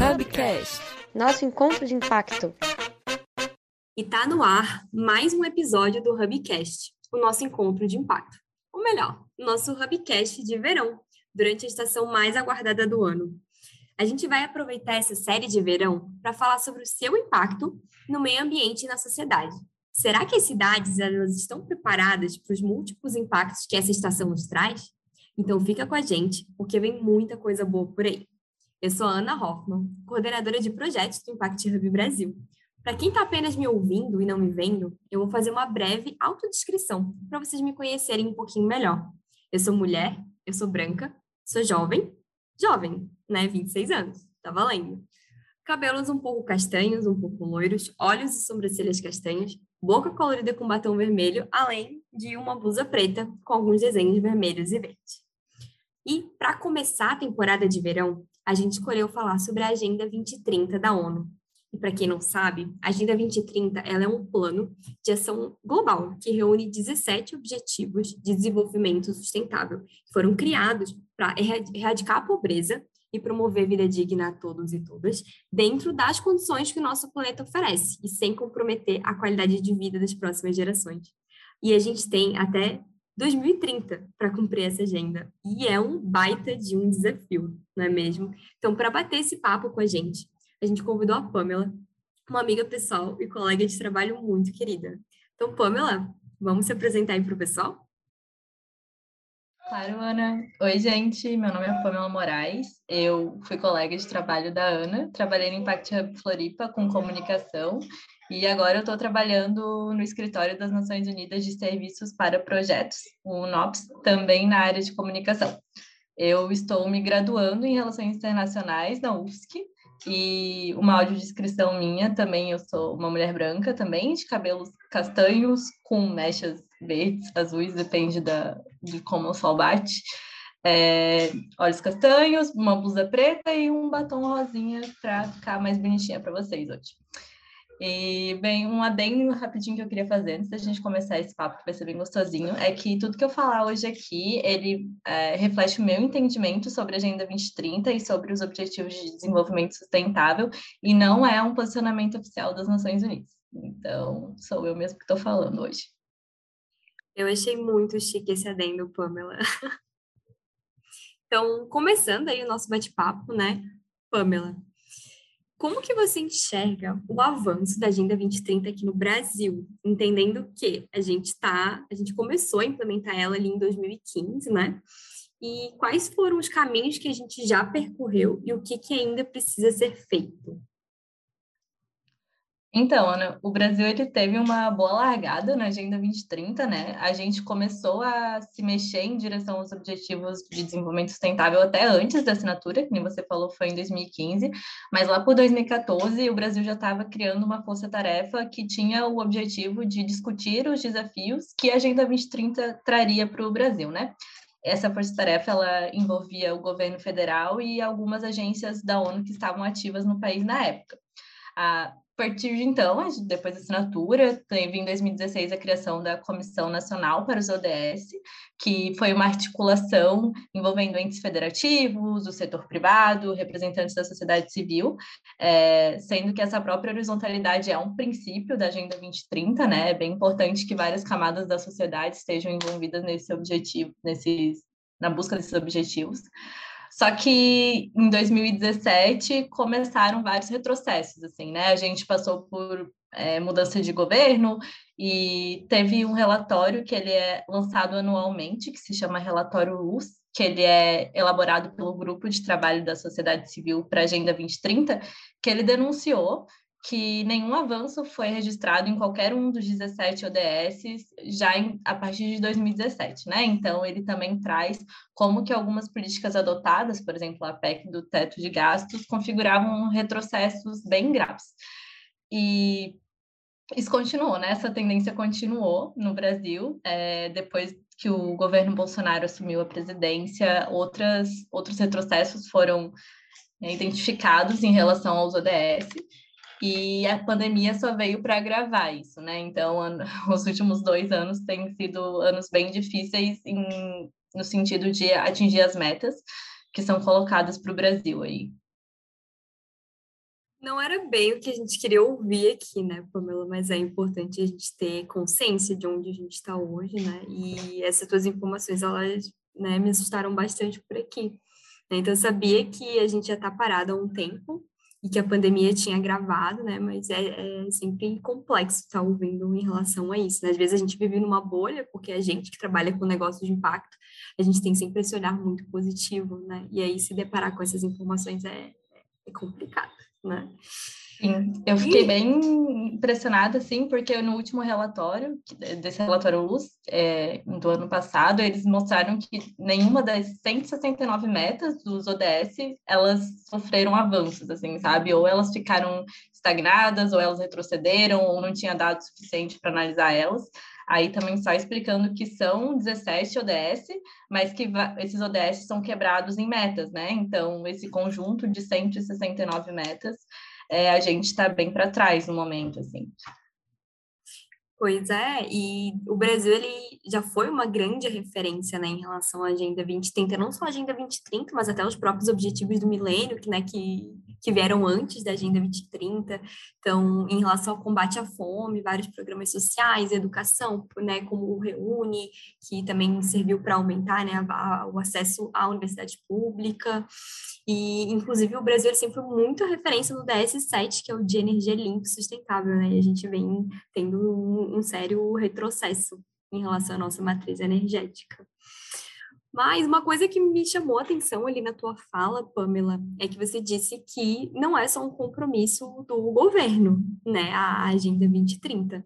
Hubcast, nosso encontro de impacto. E tá no ar mais um episódio do Hubcast, o nosso encontro de impacto. Ou melhor, nosso Hubcast de verão, durante a estação mais aguardada do ano. A gente vai aproveitar essa série de verão para falar sobre o seu impacto no meio ambiente e na sociedade. Será que as cidades elas estão preparadas para os múltiplos impactos que essa estação nos traz? Então fica com a gente, porque vem muita coisa boa por aí. Eu sou a Ana Hoffman, coordenadora de projetos do Impact Hub Brasil. Para quem está apenas me ouvindo e não me vendo, eu vou fazer uma breve autodescrição para vocês me conhecerem um pouquinho melhor. Eu sou mulher, eu sou branca, sou jovem, jovem, né? 26 anos, tá valendo. Cabelos um pouco castanhos, um pouco loiros, olhos e sobrancelhas castanhas, boca colorida com batom vermelho, além de uma blusa preta com alguns desenhos vermelhos e verdes. E, para começar a temporada de verão, a gente escolheu falar sobre a Agenda 2030 da ONU. E para quem não sabe, a Agenda 2030 ela é um plano de ação global que reúne 17 objetivos de desenvolvimento sustentável, que foram criados para erradicar a pobreza e promover vida digna a todos e todas, dentro das condições que o nosso planeta oferece e sem comprometer a qualidade de vida das próximas gerações. E a gente tem até 2030 para cumprir essa agenda. E é um baita de um desafio, não é mesmo? Então, para bater esse papo com a gente, a gente convidou a Pamela, uma amiga pessoal e colega de trabalho muito querida. Então, Pamela, vamos se apresentar aí para o pessoal? Claro, Ana. Oi, gente. Meu nome é Pamela Moraes. Eu fui colega de trabalho da Ana. Trabalhei no Impact Hub Floripa com comunicação e agora eu estou trabalhando no escritório das Nações Unidas de Serviços para Projetos, o NOPS, também na área de comunicação. Eu estou me graduando em Relações Internacionais na UFSC e uma audiodescrição minha também, eu sou uma mulher branca também, de cabelos castanhos com mechas verdes, azuis, depende da, de como o sol bate. É, olhos castanhos, uma blusa preta e um batom rosinha para ficar mais bonitinha para vocês hoje. E, bem, um adendo rapidinho que eu queria fazer antes da gente começar esse papo, que vai ser bem gostosinho, é que tudo que eu falar hoje aqui, ele é, reflete o meu entendimento sobre a Agenda 2030 e sobre os Objetivos de Desenvolvimento Sustentável, e não é um posicionamento oficial das Nações Unidas. Então, sou eu mesmo que estou falando hoje. Eu achei muito chique esse adendo, Pamela. então, começando aí o nosso bate-papo, né? Pamela, como que você enxerga o avanço da Agenda 2030 aqui no Brasil, entendendo que a gente tá, a gente começou a implementar ela ali em 2015, né? E quais foram os caminhos que a gente já percorreu e o que, que ainda precisa ser feito? Então, Ana, o Brasil ele teve uma boa largada na Agenda 2030, né? A gente começou a se mexer em direção aos objetivos de desenvolvimento sustentável até antes da assinatura, que nem você falou, foi em 2015, mas lá por 2014 o Brasil já estava criando uma força-tarefa que tinha o objetivo de discutir os desafios que a Agenda 2030 traria para o Brasil, né? Essa força-tarefa ela envolvia o governo federal e algumas agências da ONU que estavam ativas no país na época. A partir de então, depois da assinatura, teve em 2016 a criação da Comissão Nacional para os ODS, que foi uma articulação envolvendo entes federativos, o setor privado, representantes da sociedade civil, é, sendo que essa própria horizontalidade é um princípio da Agenda 2030, né? É bem importante que várias camadas da sociedade estejam envolvidas nesse objetivo, nesses, na busca desses objetivos. Só que em 2017 começaram vários retrocessos, assim, né? A gente passou por é, mudança de governo e teve um relatório que ele é lançado anualmente, que se chama Relatório LUS, que ele é elaborado pelo Grupo de Trabalho da Sociedade Civil para a Agenda 2030, que ele denunciou que nenhum avanço foi registrado em qualquer um dos 17 ODS já em, a partir de 2017, né? Então ele também traz como que algumas políticas adotadas, por exemplo, a PEC do teto de gastos, configuravam retrocessos bem graves. E isso continuou, né? Essa tendência continuou no Brasil, é, depois que o governo Bolsonaro assumiu a presidência, outras, outros retrocessos foram é, identificados em relação aos ODS, e a pandemia só veio para agravar isso, né? Então, os últimos dois anos têm sido anos bem difíceis em, no sentido de atingir as metas que são colocadas para o Brasil aí. Não era bem o que a gente queria ouvir aqui, né, Pamela? Mas é importante a gente ter consciência de onde a gente está hoje, né? E essas tuas informações, elas né, me assustaram bastante por aqui. Então, eu sabia que a gente já está parado há um tempo e que a pandemia tinha agravado, né? Mas é, é sempre complexo estar ouvindo em relação a isso. Né? Às vezes a gente vive numa bolha, porque a gente que trabalha com negócio de impacto, a gente tem sempre esse olhar muito positivo, né? E aí se deparar com essas informações é, é complicado né? Sim, eu fiquei bem impressionada, assim, porque no último relatório, desse relatório Luz, é, do ano passado, eles mostraram que nenhuma das 169 metas dos ODS, elas sofreram avanços, assim, sabe? Ou elas ficaram estagnadas, ou elas retrocederam, ou não tinha dado suficiente para analisar elas. Aí também só explicando que são 17 ODS, mas que esses ODS são quebrados em metas, né? Então, esse conjunto de 169 metas, é, a gente está bem para trás no momento, assim. Pois é, e o Brasil ele já foi uma grande referência né, em relação à Agenda 2030, não só a Agenda 2030, mas até os próprios objetivos do milênio, que, né, que que vieram antes da Agenda 2030. Então, em relação ao combate à fome, vários programas sociais, educação, né, como o Reúne, que também serviu para aumentar né, a, a, o acesso à universidade pública. E, inclusive, o Brasil sempre foi muito referência no DS7, que é o de energia limpa e sustentável, né? E a gente vem tendo um, um sério retrocesso em relação à nossa matriz energética. Mas uma coisa que me chamou a atenção ali na tua fala, Pamela, é que você disse que não é só um compromisso do governo, né, a Agenda 2030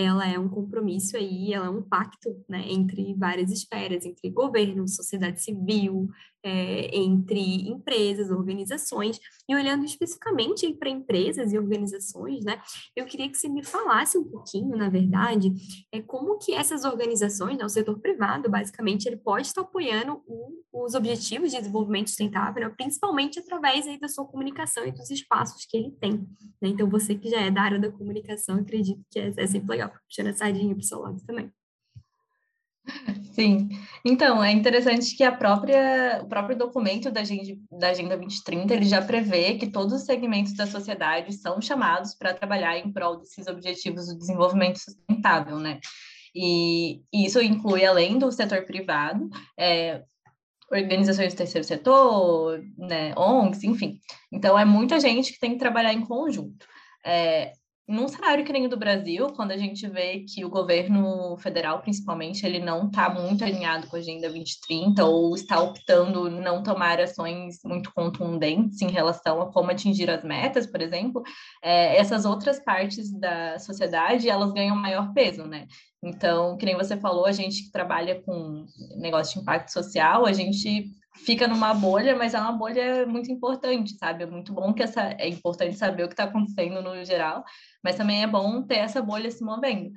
ela é um compromisso aí, ela é um pacto né, entre várias esferas, entre governo, sociedade civil, é, entre empresas, organizações, e olhando especificamente para empresas e organizações, né, eu queria que você me falasse um pouquinho, na verdade, é como que essas organizações, né, o setor privado, basicamente, ele pode estar apoiando o, os objetivos de desenvolvimento sustentável, né, principalmente através aí da sua comunicação e dos espaços que ele tem. Né? Então, você que já é da área da comunicação, acredito que é, é sempre legal legal, puxando a sardinha também. Sim, então é interessante que a própria, o próprio documento da Agenda, da Agenda 2030 ele já prevê que todos os segmentos da sociedade são chamados para trabalhar em prol desses objetivos do desenvolvimento sustentável, né? E, e isso inclui, além do setor privado, é, organizações do terceiro setor, né, ONGs, enfim. Então, é muita gente que tem que trabalhar em conjunto. É, num cenário que nem o do Brasil, quando a gente vê que o governo federal, principalmente, ele não está muito alinhado com a Agenda 2030 ou está optando não tomar ações muito contundentes em relação a como atingir as metas, por exemplo, é, essas outras partes da sociedade, elas ganham maior peso, né? Então, que nem você falou, a gente que trabalha com negócio de impacto social, a gente fica numa bolha, mas é uma bolha muito importante, sabe? É muito bom que essa é importante saber o que está acontecendo no geral, mas também é bom ter essa bolha se movendo.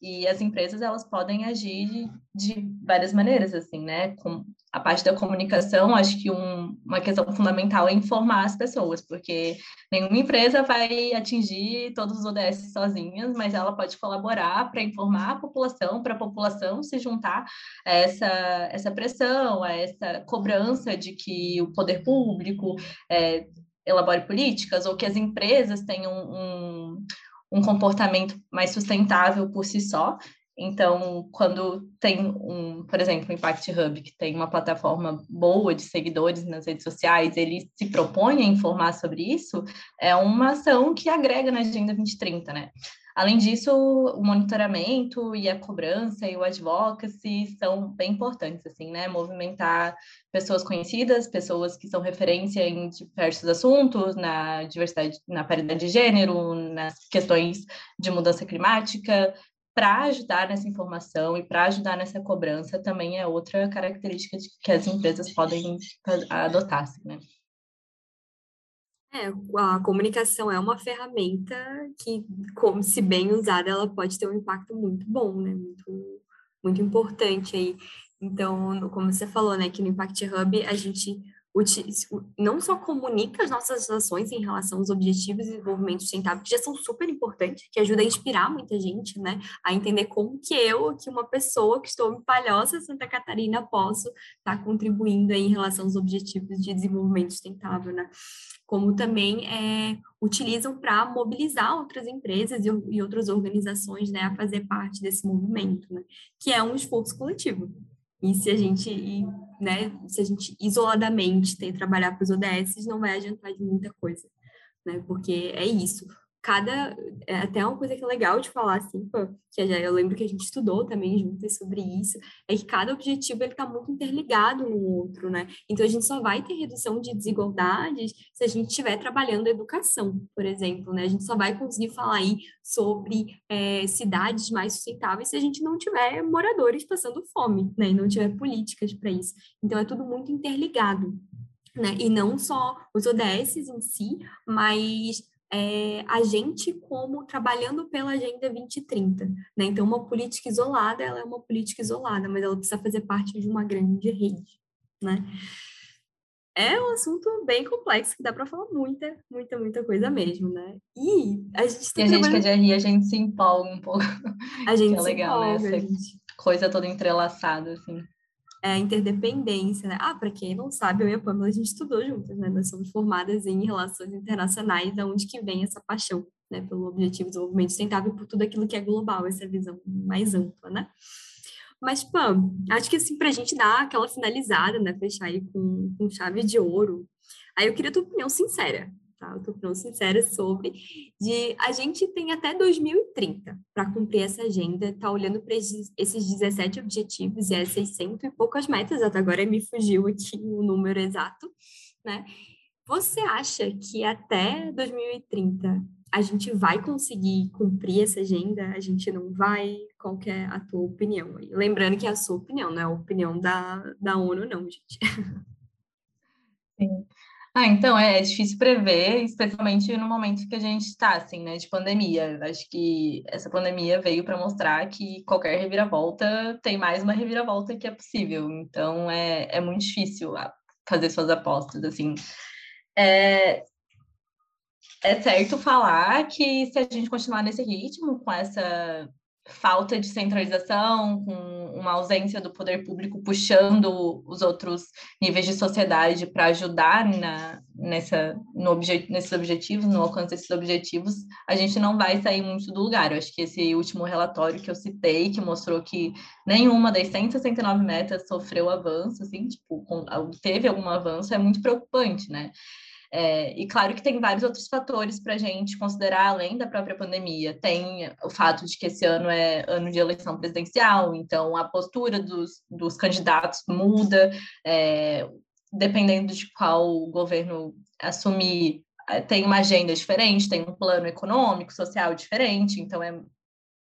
E as empresas elas podem agir de, várias maneiras, assim, né? Com a parte da comunicação, acho que um, uma questão fundamental é informar as pessoas, porque nenhuma empresa vai atingir todos os ODS sozinhas, mas ela pode colaborar para informar a população, para a população se juntar a essa, essa pressão, a essa cobrança de que o poder público é, elabore políticas ou que as empresas tenham um, um comportamento mais sustentável por si só. Então, quando tem um, por exemplo, o Impact Hub, que tem uma plataforma boa de seguidores nas redes sociais, ele se propõe a informar sobre isso, é uma ação que agrega na Agenda 2030, né? Além disso, o monitoramento e a cobrança e o advocacy são bem importantes, assim, né? Movimentar pessoas conhecidas, pessoas que são referência em diversos assuntos, na diversidade, na paridade de gênero, nas questões de mudança climática, para ajudar nessa informação e para ajudar nessa cobrança também é outra característica que as empresas podem adotar, assim, né? É, a comunicação é uma ferramenta que, como se bem usada, ela pode ter um impacto muito bom, né? Muito, muito importante aí. Então, como você falou, né, que no Impact Hub a gente não só comunica as nossas ações em relação aos objetivos de desenvolvimento sustentável, que já são super importantes, que ajuda a inspirar muita gente, né, a entender como que eu, que uma pessoa que estou em Palhoça, Santa Catarina, posso estar tá contribuindo em relação aos objetivos de desenvolvimento sustentável, né, como também é, utilizam para mobilizar outras empresas e, e, outras organizações, né, a fazer parte desse movimento, né, que é um esforço coletivo. E se a gente, né, se a gente isoladamente tem que trabalhar para os ODS, não vai adiantar de muita coisa, né? Porque é isso cada. É até uma coisa que é legal de falar, assim, que já, eu lembro que a gente estudou também juntas sobre isso, é que cada objetivo ele está muito interligado no outro, né? Então a gente só vai ter redução de desigualdades se a gente estiver trabalhando educação, por exemplo, né? A gente só vai conseguir falar aí sobre é, cidades mais sustentáveis se a gente não tiver moradores passando fome, né? E não tiver políticas para isso. Então é tudo muito interligado. Né? E não só os ODS em si, mas é, a gente como trabalhando pela Agenda 2030. Né? Então, uma política isolada, ela é uma política isolada, mas ela precisa fazer parte de uma grande rede. Né? É um assunto bem complexo, que dá para falar muita, muita, muita coisa mesmo, né? E a gente tá E a gente que é de RI, a gente se empolga um pouco. A gente é se legal, né? empolga, né? Essa gente... coisa toda entrelaçada, assim é, interdependência, né? Ah, para quem não sabe, eu e a Pamela, a gente estudou juntas, né? Nós somos formadas em relações internacionais, da onde que vem essa paixão, né? Pelo objetivo de desenvolvimento sustentável e por tudo aquilo que é global, essa visão mais ampla, né? Mas, Pam, acho que assim, para a gente dar aquela finalizada, né? Fechar aí com, com chave de ouro, aí eu queria a tua opinião sincera, tá? Eu tô sincera sobre de a gente tem até 2030 para cumprir essa agenda, tá olhando para esses 17 objetivos e é 600 e poucas metas, até agora me fugiu aqui o número exato, né? Você acha que até 2030 a gente vai conseguir cumprir essa agenda? A gente não vai? Qual que é a tua opinião? Lembrando que é a sua opinião, não é a opinião da, da ONU, não, gente. Sim. Ah, então é, é difícil prever, especialmente no momento que a gente está, assim, né, de pandemia. Acho que essa pandemia veio para mostrar que qualquer reviravolta tem mais uma reviravolta que é possível. Então é, é muito difícil fazer suas apostas, assim. É, é certo falar que se a gente continuar nesse ritmo, com essa falta de centralização, com uma ausência do poder público puxando os outros níveis de sociedade para ajudar na, nessa, no obje, nesses objetivos, no alcance desses objetivos, a gente não vai sair muito do lugar. Eu acho que esse último relatório que eu citei, que mostrou que nenhuma das 169 metas sofreu avanço, assim, tipo, teve algum avanço, é muito preocupante, né? É, e claro que tem vários outros fatores para a gente considerar além da própria pandemia. Tem o fato de que esse ano é ano de eleição presidencial, então a postura dos, dos candidatos muda, é, dependendo de qual governo assumir, é, tem uma agenda diferente, tem um plano econômico, social diferente, então é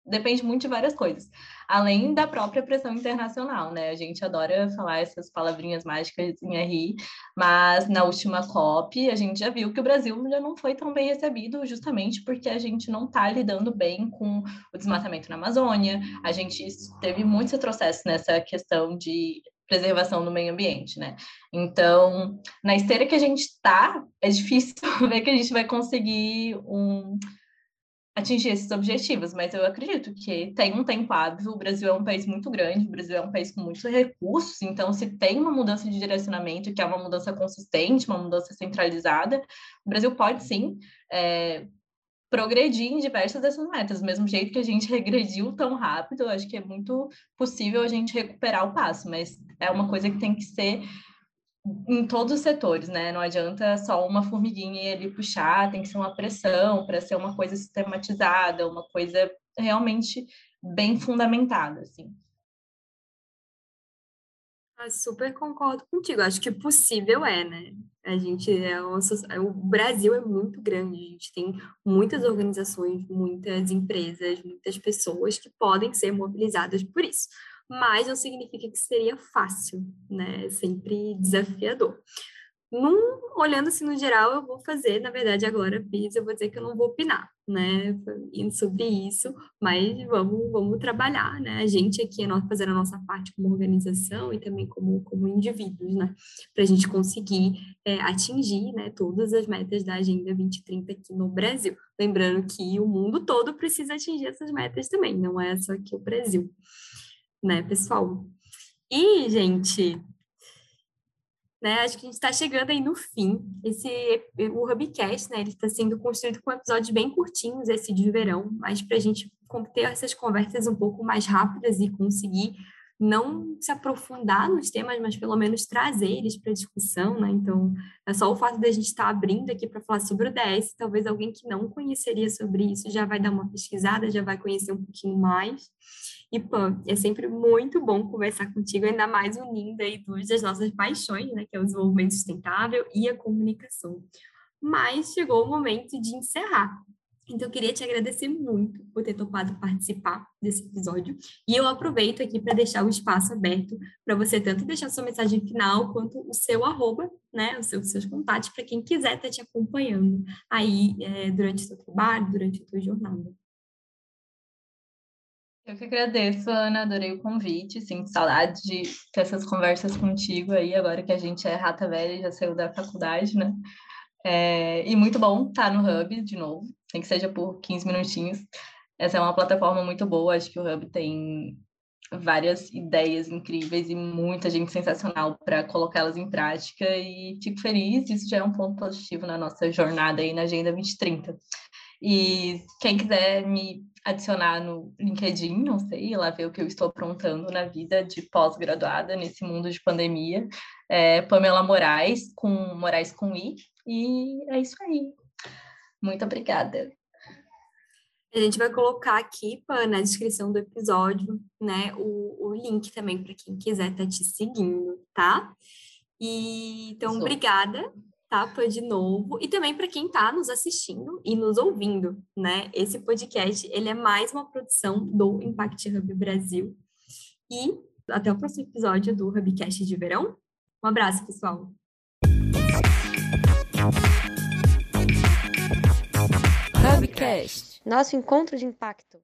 depende muito de várias coisas, além da própria pressão internacional, né? A gente adora falar essas palavrinhas mágicas em RI, mas na última COP a gente já viu que o Brasil já não foi tão bem recebido, justamente porque a gente não está lidando bem com o desmatamento na Amazônia, a gente teve muitos retrocessos nessa questão de preservação do meio ambiente, né? Então, na esteira que a gente está, é difícil ver que a gente vai conseguir um atingir esses objetivos, mas eu acredito que tem um tempo hábil, o Brasil é um país muito grande, o Brasil é um país com muitos recursos, então se tem uma mudança de direcionamento, que é uma mudança consistente, uma mudança centralizada, o Brasil pode sim é, progredir em diversas dessas metas, do mesmo jeito que a gente regrediu tão rápido, acho que é muito possível a gente recuperar o passo, mas é uma coisa que tem que ser em todos os setores, né? Não adianta só uma formiguinha ele puxar, tem que ser uma pressão para ser uma coisa sistematizada, uma coisa realmente bem fundamentada, assim. Eu super concordo contigo. Acho que possível é, né? A gente é uma, o Brasil é muito grande. A gente tem muitas organizações, muitas empresas, muitas pessoas que podem ser mobilizadas por isso mas não significa que seria fácil, né? É sempre desafiador. num, olhando assim no geral, eu vou fazer, na verdade, agora, Bis, eu vou dizer que eu não vou opinar, né, sobre isso, mas vamos, vamos trabalhar, né, a gente aqui é nós fazendo a nossa parte como organização e também como, como indivíduos, né, para a gente conseguir é, atingir, né, todas as metas da Agenda 2030 aqui no Brasil. Lembrando que o mundo todo precisa atingir essas metas também, não é só aqui o Brasil, né, pessoal? E, gente, né? Acho que a gente está chegando aí no fim. Esse o Hubcast, né? Ele está sendo construído com episódios bem curtinhos, esse de verão, mas para a gente ter essas conversas um pouco mais rápidas e conseguir não se aprofundar nos temas, mas pelo menos trazer eles para discussão, né? Então, é só o fato da gente estar tá abrindo aqui para falar sobre o DS, talvez alguém que não conheceria sobre isso já vai dar uma pesquisada, já vai conhecer um pouquinho mais. E, pô, é sempre muito bom conversar contigo, ainda mais unindo aí duas das nossas paixões, né, que é o desenvolvimento sustentável e a comunicação. Mas chegou o momento de encerrar. Então, eu queria te agradecer muito por ter topado participar desse episódio. E eu aproveito aqui para deixar o espaço aberto para você tanto deixar sua mensagem final quanto o seu arroba, né, os seus, seus contatos, para quem quiser estar tá te acompanhando aí é, durante o seu trabalho, durante a sua jornada. Eu que agradeço, Ana, adorei o convite, sinto saudade de ter essas conversas contigo aí, agora que a gente é rata velha e já saiu da faculdade, né? É, e muito bom estar no Hub de novo, nem que seja por 15 minutinhos. Essa é uma plataforma muito boa, acho que o Hub tem várias ideias incríveis e muita gente sensacional para colocá-las em prática e fico feliz, isso já é um ponto positivo na nossa jornada aí na Agenda 2030. E quem quiser me adicionar no LinkedIn, não sei, lá ver o que eu estou aprontando na vida de pós-graduada nesse mundo de pandemia. É Pamela Moraes, com Moraes com I, e é isso aí. Muito obrigada. A gente vai colocar aqui na descrição do episódio, né, o, o link também para quem quiser estar tá te seguindo, tá? E então, Sou. obrigada Tapa de novo e também para quem está nos assistindo e nos ouvindo, né? Esse podcast ele é mais uma produção do Impact Hub Brasil e até o próximo episódio do Hubcast de verão. Um abraço, pessoal. Hubcast, nosso encontro de impacto.